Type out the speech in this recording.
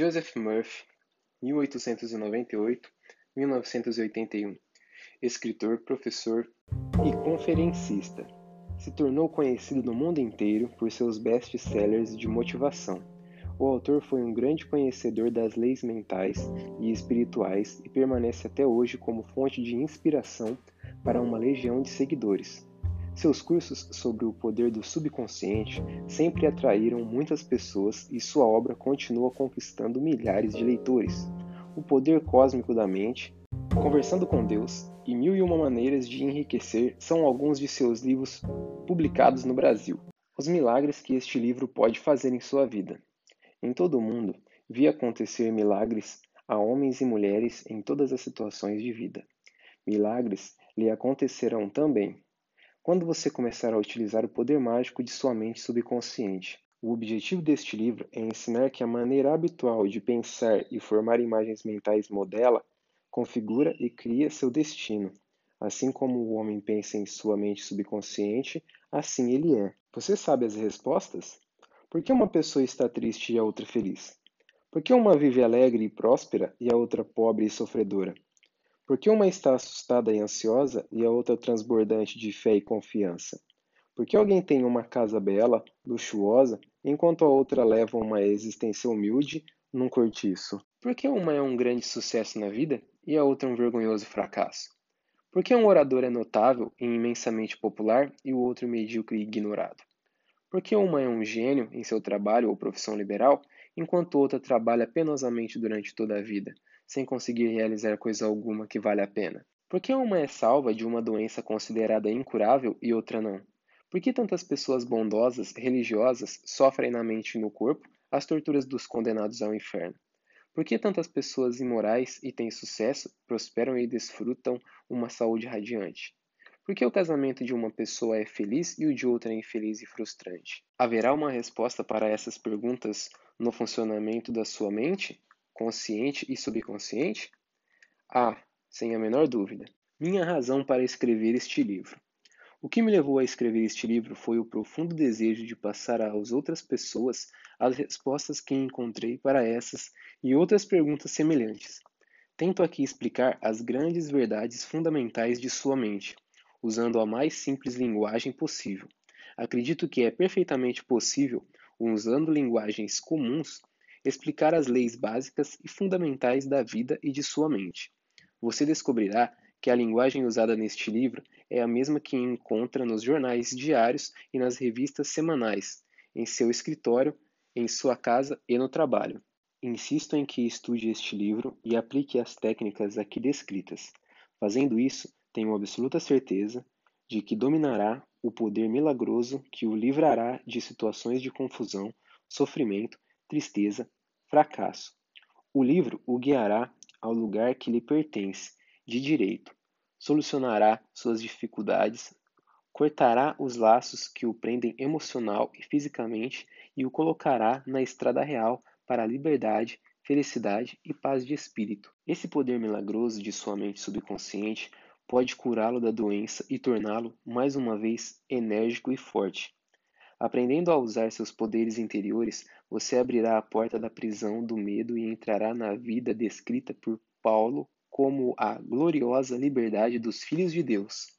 Joseph Murphy, 1898-1981, escritor, professor e conferencista. Se tornou conhecido no mundo inteiro por seus best-sellers de motivação. O autor foi um grande conhecedor das leis mentais e espirituais e permanece até hoje como fonte de inspiração para uma legião de seguidores. Seus cursos sobre o poder do subconsciente sempre atraíram muitas pessoas e sua obra continua conquistando milhares de leitores. O poder cósmico da mente, Conversando com Deus e Mil e Uma Maneiras de Enriquecer são alguns de seus livros publicados no Brasil. Os milagres que este livro pode fazer em sua vida. Em todo o mundo, vi acontecer milagres a homens e mulheres em todas as situações de vida. Milagres lhe acontecerão também quando você começar a utilizar o poder mágico de sua mente subconsciente. O objetivo deste livro é ensinar que a maneira habitual de pensar e formar imagens mentais modela, configura e cria seu destino. Assim como o homem pensa em sua mente subconsciente, assim ele é. Você sabe as respostas? Por que uma pessoa está triste e a outra feliz? Por que uma vive alegre e próspera e a outra pobre e sofredora? Por que uma está assustada e ansiosa e a outra transbordante de fé e confiança? Por que alguém tem uma casa bela, luxuosa, enquanto a outra leva uma existência humilde num cortiço? Por que uma é um grande sucesso na vida e a outra um vergonhoso fracasso? Por que um orador é notável e imensamente popular e o outro medíocre e ignorado? Por que uma é um gênio em seu trabalho ou profissão liberal, enquanto outra trabalha penosamente durante toda a vida, sem conseguir realizar coisa alguma que vale a pena? Por que uma é salva de uma doença considerada incurável e outra não? Por que tantas pessoas bondosas, religiosas, sofrem na mente e no corpo as torturas dos condenados ao inferno? Por que tantas pessoas imorais e têm sucesso, prosperam e desfrutam uma saúde radiante? Por que o casamento de uma pessoa é feliz e o de outra é infeliz e frustrante? Haverá uma resposta para essas perguntas no funcionamento da sua mente? Consciente e subconsciente? Ah, sem a menor dúvida. Minha razão para escrever este livro. O que me levou a escrever este livro foi o profundo desejo de passar às outras pessoas as respostas que encontrei para essas e outras perguntas semelhantes. Tento aqui explicar as grandes verdades fundamentais de sua mente, usando a mais simples linguagem possível. Acredito que é perfeitamente possível, usando linguagens comuns, explicar as leis básicas e fundamentais da vida e de sua mente. Você descobrirá que a linguagem usada neste livro é a mesma que encontra nos jornais diários e nas revistas semanais, em seu escritório, em sua casa e no trabalho. Insisto em que estude este livro e aplique as técnicas aqui descritas. Fazendo isso, tenho absoluta certeza de que dominará o poder milagroso que o livrará de situações de confusão, sofrimento tristeza, fracasso. O livro o guiará ao lugar que lhe pertence, de direito, solucionará suas dificuldades, cortará os laços que o prendem emocional e fisicamente e o colocará na estrada real para a liberdade, felicidade e paz de espírito. Esse poder milagroso de sua mente subconsciente pode curá-lo da doença e torná-lo, mais uma vez, enérgico e forte. Aprendendo a usar seus poderes interiores, você abrirá a porta da prisão do medo e entrará na vida descrita por Paulo como a gloriosa liberdade dos filhos de Deus.